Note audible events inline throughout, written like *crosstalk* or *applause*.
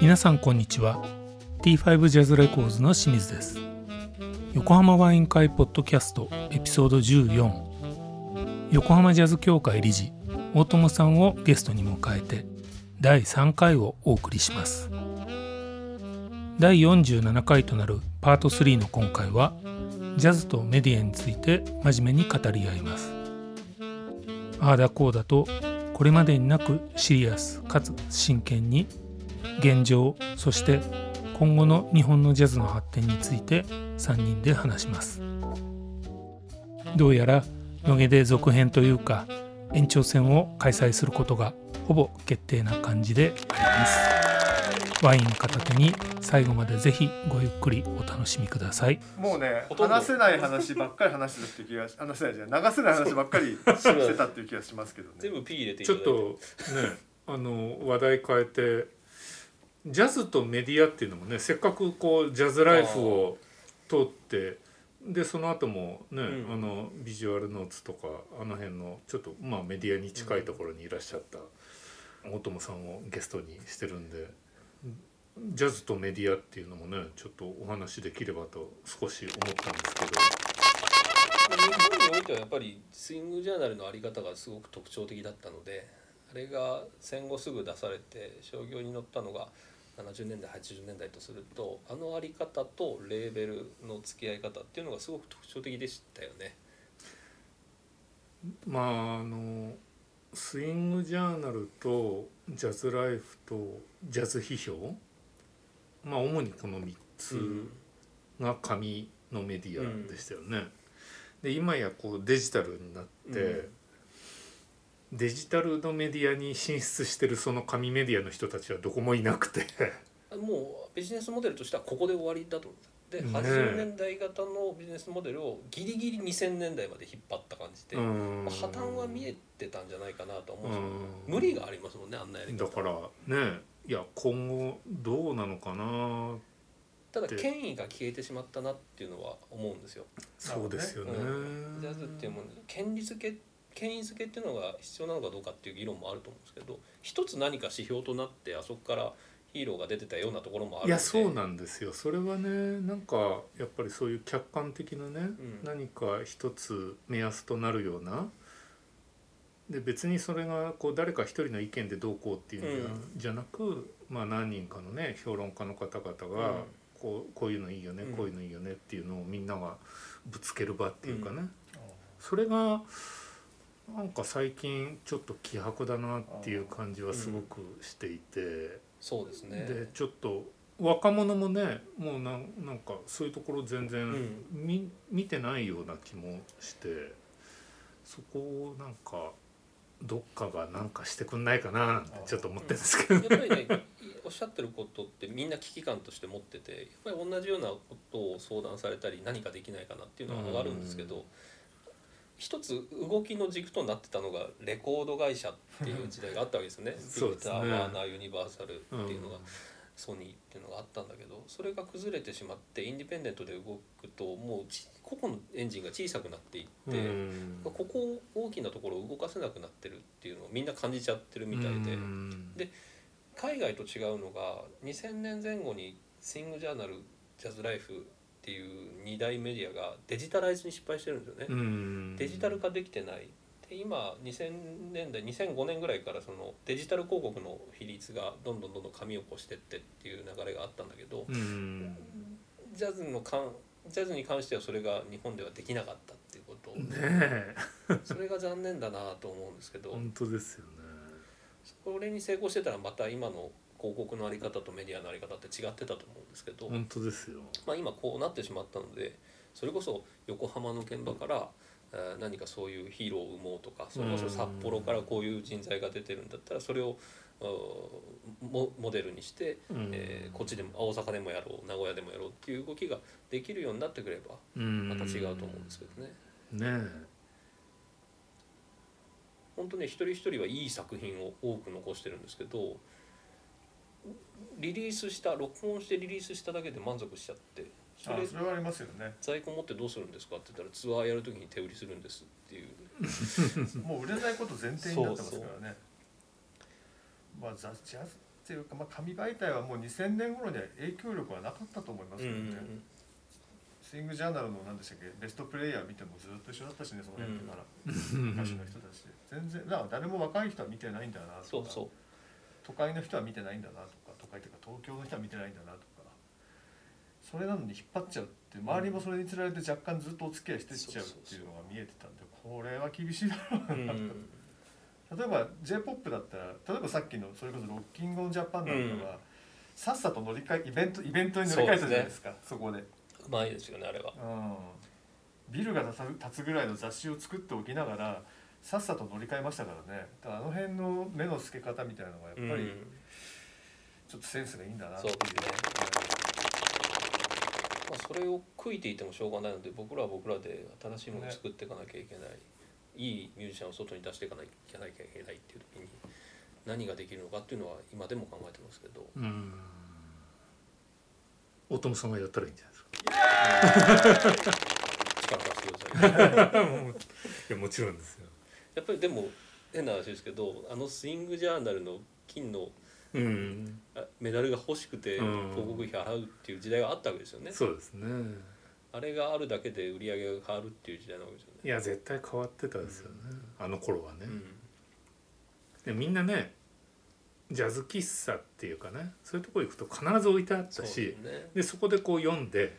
皆さんこんにちは。T5 ジャズレコーズの清水です。横浜ワイン会ポッドキャストエピソード14横浜ジャズ協会理事大友さんをゲストに迎えて第3回をお送りします。第47回となるパート3の今回はジャズとメディアについて真面目に語り合います。ああだこうだとこれまでになくシリアスかつ真剣に現状そして今後の日本のジャズの発展について3人で話します。どうやら野毛で続編というか延長戦を開催することがほぼ決定な感じであります。ワイン片手に最後までぜひごゆっくりお楽しみください。もうね話せない話ばっかり話してたっていう気がし話せないじゃない流せない話ばっかりしてたっていう気がしますけどね。全部 P 入れていちただいて。ょっとねあの話題変えてジャズとメディアっていうのもねせっかくこうジャズライフを通ってでその後もね、うん。あのビジュアルノーツとかあの辺のちょっとまあメディアに近いところにいらっしゃった大友さんをゲストにしてるんでジャズとメディアっていうのもねちょっとお話できればと少し思ったんですけど。日本においてはやっぱりスイングジャーナルのあり方がすごく特徴的だったのであれが戦後すぐ出されて商業に乗ったのが70年代80年代とするとあのあり方とレーベルの付き合い方っていうのがすごく特徴的でしたよね。まああのスイングジャーナルとジャズライフとジャズ批評まあ主にこの3つが紙のメディアでしたよね。で今やこうデジタルになって、デジタルのメディアに進出してるその紙メディアの人たちはどこもいなくて *laughs* もうビジネスモデルとしてはここで終わりだと思うんです。でね。80年代型のビジネスモデルをギリギリ2000年代まで引っ張った感じで、うん。まあ破綻は見えてたんじゃないかなと思うん無理がありますもんねあんなやり方。だからねいや今後どうなのかなただで権威が消えてしまったなっていうのは思うんですよ。そうですよね。うん。ジャズっていうもの権利付け権威付けっていうのが必要なのかどうかっていう議論もあると思うんですけど一つ何か指標となってあそこからヒーローが出てたようなところもあるいやそうなんですよ。それはねなんかやっぱりそういう客観的なね、ん。何か一つ目安となるような。で別にそれがこう誰か一人の意見でどうこうっていうんじゃ,、うん。じゃなく、まあ、何人かのね評論家の方々が、うん。こうこういうのいいよね、うん。こういうのいいよねっていうのをみんながぶつける場っていうかね、うそれがなんか最近ちょっと希薄だなっていう感じはすごくしていて。そうですね。でちょっと若者もねもうなんなんかそういうところ全然うん。見,、見てないような気もしてそこをなんかどっかがなんかしてくんないかななんてちょっと思ってるんですけど。やっぱりね *laughs* おっしゃってることってみんな危機感として持っててやっぱり同じようなことを相談されたり何かできないかなっていうのは上がるんですけど、うん一つ動きの軸となってたのがレコード会社っていう時代があったわけですよね。*laughs* そうですねビクター・ワーナー・ユニバーサルっていうのが、うんソニーっていうのがあったんだけどそれが崩れてしまってインディペンデントで動くともうち個々のエンジンが小さくなっていって。うんここ大きなところを動かせなくなってるっていうのをみんな感じちゃってるみたいで、うんで海外と違うのが2000年前後にスイングジャーナルジャズライフっていう2大メディアがデジタライズに失敗してるんですよね、うん。デジタル化できてない。で今2000年代2005年ぐらいからそのデジタル広告の比率がどんどんどんどん紙を越してってっていう流れがあったんだけど、うん。ジャズのかんジャズに関してはそれが日本ではできなかったっていうこと、ねえ。それが残念だなと思うんですけど。本当ですよね。これに成功してたらまた今の広告のあり方とメディアのあり方って違ってたと思うんですけど、本当ですよ。まあ、今こうなってしまったのでそれこそ横浜の現場からえー何かそういうヒーローを生もうとかそれこそ札幌からこういう人材が出てるんだったらそれをモモデルにして、うん。えーこっちでも大阪でもやろう名古屋でもやろうっていう動きができるようになってくればうん。また違うと思うんですけどね。ねえ。本当ね一人一人はいい作品を多く残してるんですけどリリースした録音してリリースしただけで満足しちゃってそれあそれはありますよね。在庫持ってどうするんですかって言ったらツアーやる時に手売りするんですっていう。*laughs* もう売れないこと前提になってますからね。まあザ・ジャズっていうか、まあ、紙媒体はもう2000年頃には影響力はなかったと思いますけどね、スイングジャーナルの何でしたっけベストプレイヤー見てもずっと一緒だったしねその辺から、歌手の人たちで。全然だから誰も若い人は見てないんだなとか。そうそう都会の人は見てないんだなとか都会というか東京の人は見てないんだなとかそれなのに引っ張っちゃうって周りもそれにつられて若干ずっとお付き合いしてっちゃうっていうのが見えてたんでこれは厳しいだろううん。なと、例えば j p o p だったら例えばさっきのそれこそロッキング・オン・ジャパンなんかは、さっさと乗り換えイベントイベントに乗り換えたじゃないですかそこで、うまいですよねあれは。うん、ビルが建つ建つぐらいの雑誌を作っておきながらさっさと乗り換えましたからね。だからあの辺の目の付け方みたいなのがやっぱりうん。ちょっとセンスがいいんだなっていう。ね。まあ、それを悔いていてもしょうがないので僕らは僕らで新しいものを作っていかなきゃいけない、いいミュージシャンを外に出していかなきゃいけないっていう時に何ができるのかっていうのは今でも考えてますけど。うん。大友さんがやったらいいんじゃないですか。*laughs* 力貸してください。*laughs* いやもちろんですよやっぱりでも変な話ですけどあのスイングジャーナルの金のうん。あメダルが欲しくてうん。広告費払うっていう時代があったわけですよね、そうですね。あれがあるだけで売り上げが変わるっていう時代なわけですよね。いや絶対変わってたですよね、あの頃はね、うん。でみんなねジャズ喫茶っていうかねそういうとこ行くと必ず置いてあったそうしですね。でそこでこう読んで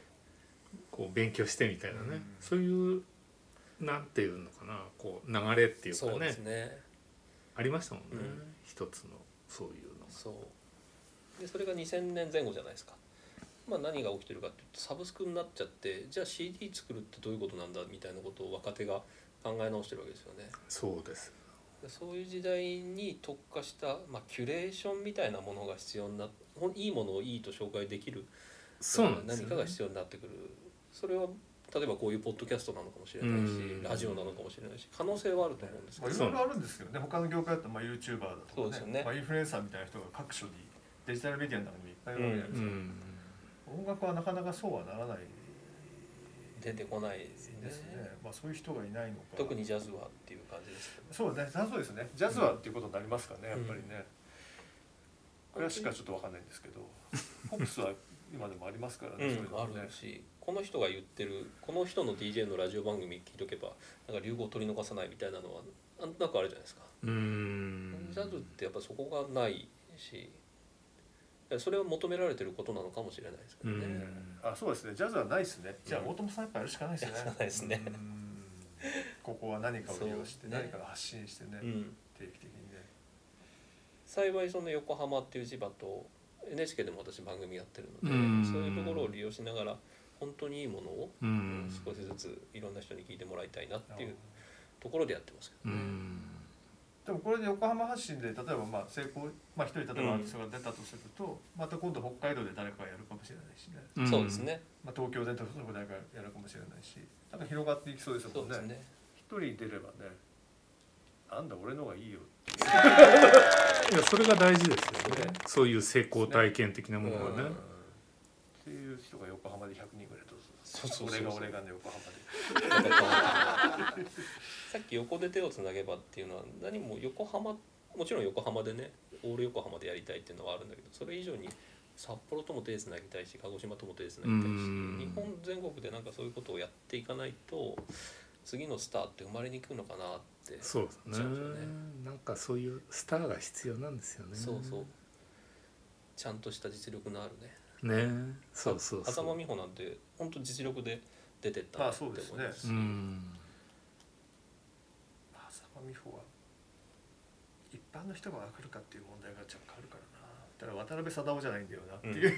こう勉強してみたいなね、うん。そういうなんていうのかな。こう流れっていうかそうでねすね。ありましたもんね、うん。一つのそういうのそう。でそれが2000年前後じゃないですか。まあ何が起きてるかっていうとサブスクになっちゃってじゃあ CD 作るってどういうことなんだみたいなことを若手が考え直してるわけですよね。そうです。でそういう時代に特化した、まあ、キュレーションみたいなものが必要になほんいいものをいいと紹介できるそうなんね、何かが必要になってくる。それは例えばこういうポッドキャストなのかもしれないしうん。ラジオなのかもしれないし可能性はあると思うんですけまあ、ど。いろいろあるんですけどね。他の業界だとまあ YouTuber だとかそうですよね。まあ、インフルエンサーみたいな人が各所にデジタルメディアの中にもいっぱいいるわけじゃないですか、うん。音楽はなかなかそうはならない出てこないですよね。ですね、まあ、そういう人がいないのか。特にジャズはっていう感じですけどそうねジャズですね。ジャズはっていうことになりますかねやっぱりね、クラシックはちょっとわかんないんですけど。*laughs* ポップスは今でもありますからね、そういううん、あるし。この人が言ってるこの人の DJ のラジオ番組聞いとけばなんか流行を取り逃さないみたいなのはなんとなくあるじゃないですか、うん。ジャズってやっぱそこがないし。それを求められてることなのかもしれないですけどね、うん。あそうですね。ジャズはないですね。じゃあうん大友さんやっぱやるしかないですね。やるしかないですね。うん。ここは何かを利用して、ね。何かを発信してね、うん。定期的にね。幸いその横浜っていう千葉と NHK でも私番組やってるので、うん。そういうところを利用しながら本当にいいものをうん。少しずついろんな人に聞いてもらいたいなっていうところでやってますけうどね。ん。でもこれで横浜発信で例えばまあ成功まあ一人例えばアーティストが出たとすると、また今度北海道で誰かがやるかもしれないしね、うんそうですね。まあ、東京で誰かやるかもしれないしなんか広がっていきそうですもんね。そうですね。一人出ればねなんだ俺のがいいよ *laughs* いやそれが大事ですよね。ねそういう成功体験的なものはね。うん。っていう人が横浜で100人ぐらいどうぞ。そうそうそうそう。俺が俺がね横浜で。*laughs* さっき横で手をつなげばっていうのは何も横浜もちろん横浜でねオール横浜でやりたいっていうのはあるんだけどそれ以上に札幌とも手つなぎたいし鹿児島とも手つなぎたいしうん。日本全国でなんかそういうことをやっていかないと次のスターって生まれにくいのかなってそうですね。ね。なんかそういうスターが必要なんですよね。そうそう。ちゃんとした実力のあるね。ね。そうそうそう。風間美穂なんて本当実力で出てったまあなって思いそうですね。ますうん。浅間美穂は一般の人が分かるかっていう問題が若干あるからな。だから渡辺貞夫じゃないんだよなっていう、*laughs*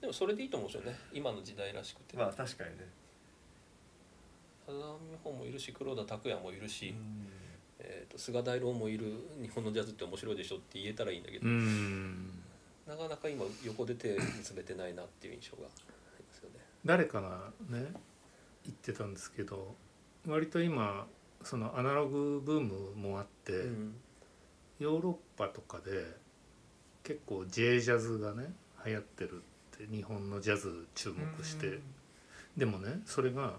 でもそれでいいと思うんですよね。今の時代らしくて。まあ確かにね、もいるし黒田拓也もいるし、うん。えー、と菅大郎もいる日本のジャズって面白いでしょって言えたらいいんだけど、うん。なかなか今横で手結べてないなっていう印象がありますよね。誰かがね言ってたんですけど割と今そのアナログブームもあって、うん。ヨーロッパとかで結構 J ジャズがね流行ってるって日本のジャズ注目して、うん。でもねそれが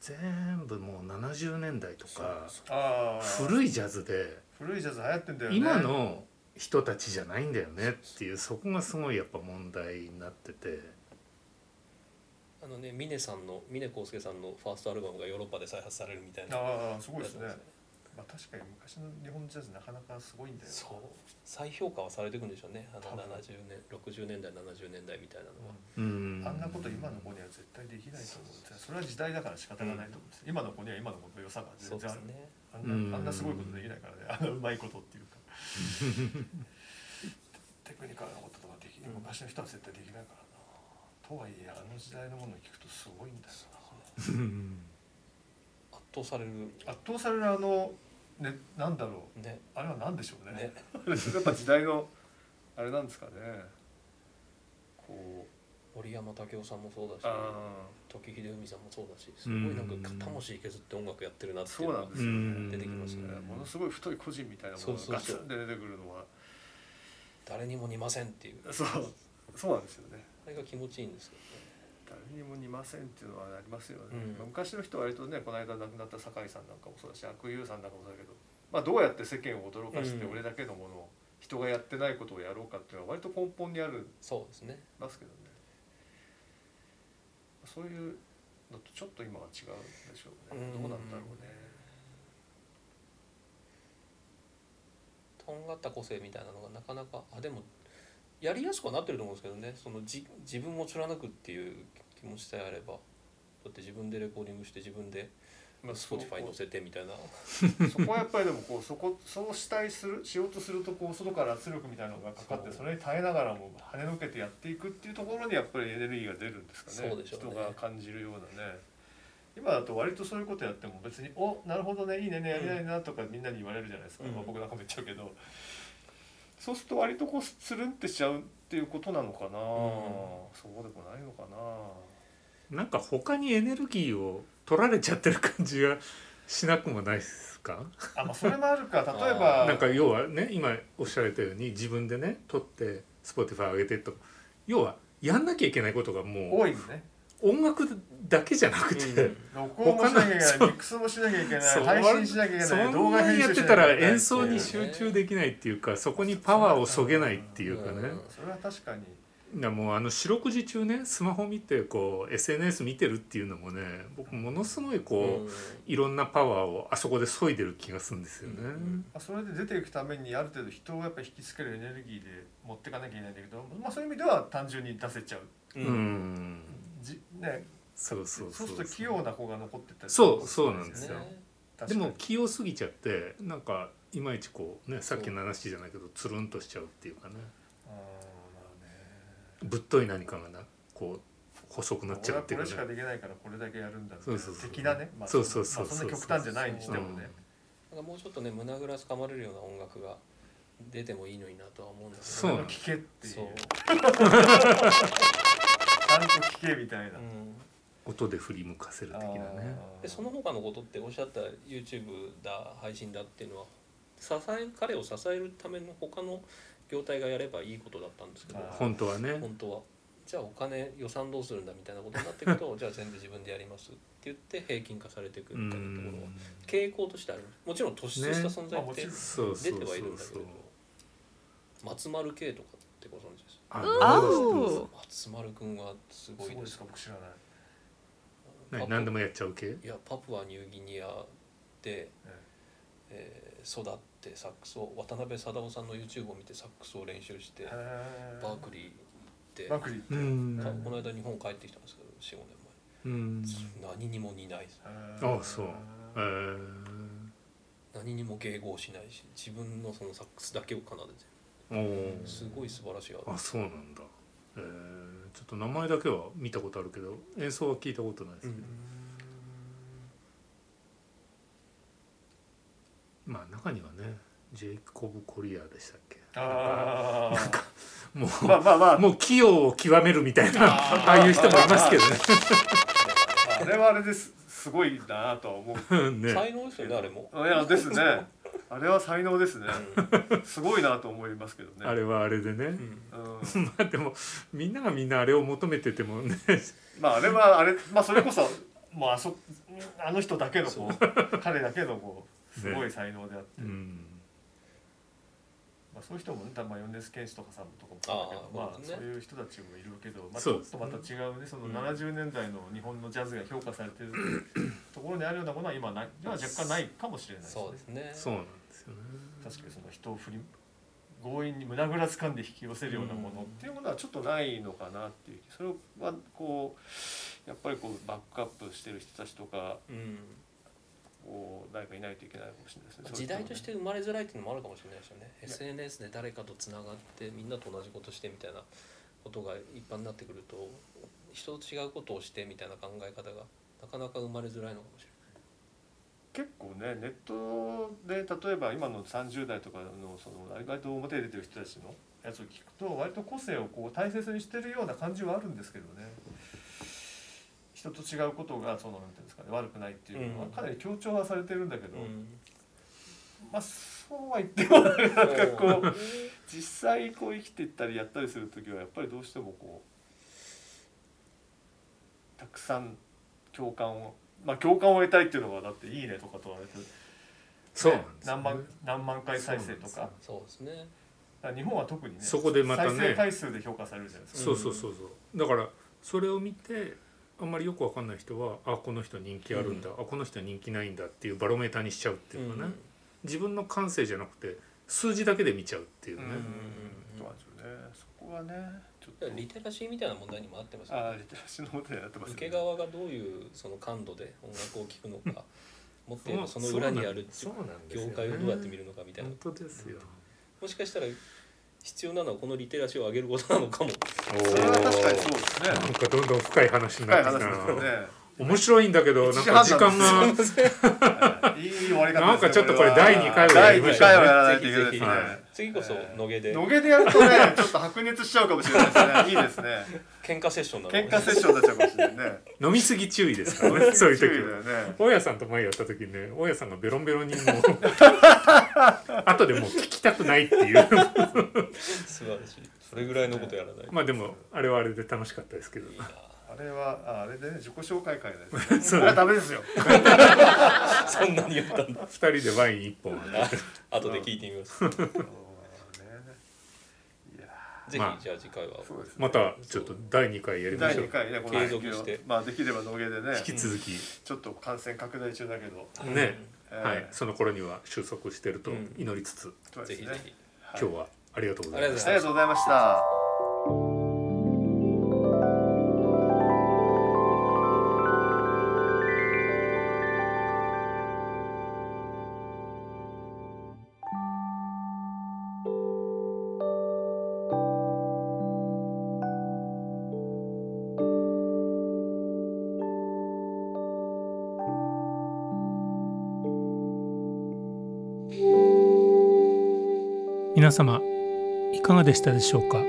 全部もう70年代とかああ古いジャズで古いジャズ流行ってんだよね。今の人たちじゃないんだよねっていうそこがすごいやっぱ問題になってて。あのね峰さんの峰康介さんのファーストアルバムがヨーロッパで再発されるみたいなああすごいですねまあ確かに昔の日本ジャズなかなかすごいんだよねそう。再評価はされていくんでしょうね。あの多分。70年60年代70年代みたいなのは、うん。あんなこと今の子には絶対できないと思うんですよ。それは時代だから仕方がないと思うんですよ。今の子には今の子の良さが全然ある。ねうんあんなあんなすごいことできないからね。あんなうまいことっていうか。*laughs* テクニカルなこととかでき昔の人は絶対できないからな。とはいえあの時代のものを聞くとすごいんだよう。ん圧倒される。な圧倒されるあのねなんだろう。ね。あれは何でしょうね。ね。*laughs* やっぱ時代のあれなんですかね。こう。森山武雄さんもそうだしあ時秀海さんもそうだしすごいなんか魂削って音楽やってるなあっていうのがそうなんですようん。ね出てきますね。ものすごい太い個人みたいなものがガツンで出てくるのは。誰にも似ませんっていう。そう。そうなんですよね。あれが気持ちいいんですけ誰にも似ませんっていうのはありますよね、うん。まあ昔の人は割とねこの間亡くなった酒井さんなんかもそうだし悪友さんなんかもそうだけど、まあ、どうやって世間を驚かしてうん。俺だけのものを人がやってないことをやろうかっていうのは割と根本にあるどそうですね。ますけどね。そういうのとちょっと今は違うんでしょうね。うん。どうなんだろうね。とんがった個性みたいなのがなかなかあでもやりやすくはなってると思うんですけどね。そのじ自分を貫くっていう気持ちさえあれば。だって自分でレコーディングして自分でまあ Spotify に載せてみたいな。*laughs* そこはやっぱりでもこうそこそうしたいするしようとするとこう外から圧力みたいなのがかかってそれに耐えながらも跳ねのけてやっていくっていうところにやっぱりエネルギーが出るんですかね。ね。人が感じるようなね。今だと割とそういうことやっても別に「おなるほどねいいねねやりたいな」とかみんなに言われるじゃないですか、うん。まあ、僕なんかも言っちゃうけどそうすると割とこうつるんってしちゃうっていうことなのかな、そうでもないのかな。なんか他にエネルギーを取られちゃってる感じがしなくもないですか？あまあそれもあるか。*laughs* 例えばなんか要はね今おっしゃられたように自分でね撮って Spotify 上げてと。要はやんなきゃいけないことがも多いね。う音楽だけじゃなくて、うん。録音もしなきゃいけないミックスもしなきゃいけないそう。配信しなきゃいけそない動画編集やってたら演奏に集中できないっていうかそこにパワーをそげないっていうかね、うん。それは確かに。もうあの四六時中ねスマホ見てこう SNS 見てるっていうのもね僕ものすごいこう、いろんなパワーをあそこで削いでる気がするんですよね。うん。まあそれで出ていくためにある程度人をやっぱり引きつけるエネルギーで持っていかなきゃいけないんだけど、まあ、そういう意味では単純に出せちゃう、ううんん、じね、そうそうそうそう。すると器用な子が残ってったりそうそうなんですよ。ねでも器用すぎちゃってなんかいまいちこうねさっきの話じゃないけどつるんとしちゃうっていうかね。あーまあぶっとい何かがなこう細くなっねちゃうっていうか俺はこれしかねできないからこれだけやるんだそうそうそう。的なね、まあ、そうそうそうまあ、そんな極端じゃないにしてもね、なんかもうちょっとね胸ぐらつかまれるような音楽が出てもいいのになとは思うんだけど。そう聞けっていう。そう。ち *laughs* ゃんと聞けみたいな、うん音で振り向かせる的なね。でその他のことっておっしゃった YouTube だ配信だっていうのは支え彼を支えるための他の業態がやればいいことだったんですけど。本当はね。本当は。じゃあお金予算どうするんだみたいなことになってくると *laughs* じゃあ全部自分でやりますって言って平均化されていくうみたいなところはん。傾向としてあります。もちろん突出した存在って出てはいるんだけど松丸系とかってご存知ですあうですお松丸君はすごいですか僕知らない、何何でもやっちゃう系？いやパプアニューギニアで、ええー育ってサックスを渡辺貞夫さんの YouTube を見てサックスを練習してへバークリー行ってバークリーって、うん。かこの間日本帰ってきたんですけど45うん年前。何にも似ない。ですへあそう。えー。何にも迎合しないし自分のそのサックスだけを奏でてるすごい素晴らしいあスそうなんだ。えー。ちょっと名前だけは見たことあるけど演奏は聞いたことないですけど、うん。まあ中にはねジェイコブ・コリアでしたっけ？あもあまあまあまあ。うもう器用を極めるみたいなああいう人もいますけどね。あれはあれですすごいなとは思うね才能ですよねあれも、いやですねあれは才能ですね。うん。すごいなと思いますけどね。あれはあれでね、うん。う *laughs* んまあでもみんながみんなあれを求めててもね。まああれはあれまあそれこそもうあそあの人だけのこう彼だけのこうすごい才能であって、うん。まあ、そういう人もね、たまあ、米津玄師とかさんとかもそうだけどまあ、そうですね。そういう人たちもいるけど、まあ、ちょっとまた違うねそのうん。70年代の日本のジャズが評価されてるところにあるようなものは今ないは若干ないかもしれないですね。そうですね。そう確かにその人を振り強引に胸ぐらつかんで引き寄せるようなものっていうものはちょっとないのかなっていうそれはこうやっぱりこうバックアップしてる人たちとかうん。こう誰かいないといけないかもしれないですね。時代として生まれづらいっていうのもあるかもしれないですよね。SNS で誰かとつながってみんなと同じことしてみたいなことが一般になってくると人と違うことをしてみたいな考え方がなかなか生まれづらいのかもしれ結構ねネットで例えば今の30代とかのその割と表に出てる人たちのやつを聞くと割と個性をこう大切にしてるような感じはあるんですけどね。人と違うことがそのなんていうんですかね悪くないっていうのはうん。かなり強調はされてるんだけど、ない。まあそうは言ってもなんかこうん。う実際こう生きていったりやったりする時はやっぱりどうしてもこうたくさん共感をまあ共感を得たいっていうのがだって「いいね」とかとあれてそうなんですよね何万何万回再生とか。そうですね。日本は特にねそこでまたね。再生回数で評価されるじゃないですか。そうそうそうそう。だからそれを見てあんまりよくわかんない人はあこの人人気あるんだ、あこの人人気ないんだっていうバロメーターにしちゃうっていうかね、自分の感性じゃなくて数字だけで見ちゃうっていうね、うん。そうなん。ですよね。そこはねリテラシーみたいな問題にもあってますよね。ああリテラシーの問題になってます受け側がどういうその感度で音楽を聴くのか *laughs* もっとその裏にある業界をどうやって見るのかみたいな。本当ですよ、もしかしたら必要なのはこのリテラシーを上げることなのかも。おそれは確かにそうですね。なんかどんどん深い話に深ないってきたな。話ですよね。面白いんだけどなんか時半なん間が *laughs* *laughs* はい。いい終わり方なんかちょっとこれは第二回をやりましょう。ね第二回をやらないといけないですね。ぜひぜはい次こそ野毛で。野毛でやるとねちょっと白熱しちゃうかもしれないですね。いいですね喧嘩セッションなの喧嘩セッションになっちゃうかもしれないね。飲みすぎ注意ですか？らねそういう時注意だはよね。大家さんと前やった時にね大家さんがベロンベロンにもう *laughs* 後でもう聞きたくないっていう。素晴らしい。それぐらいのことやらないまあでもあれはあれで楽しかったですけどあれはああれでね自己紹介会ですね。*laughs* あれはダメですよ。*laughs* そんなに言ったんだ二人でワイン一本。あ後で聞いてみますぜひまあじゃあ次回は。そうですね。またちょっと第二回やりま第しょう。2回ねこの継続して。まあできれば野毛でね。引き続き。ちょっと感染拡大中だけど、ね。えー。はい。その頃には収束してるとうん。祈りつつ。そうですね。ぜひぜひ。はい。今日はありがとうございましありがとうございました皆様いかがでしたでしょうか？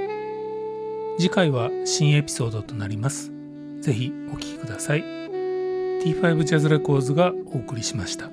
次回は新エピソードとなります。ぜひお聴きください。T5 ジャズレコーズがお送りしました。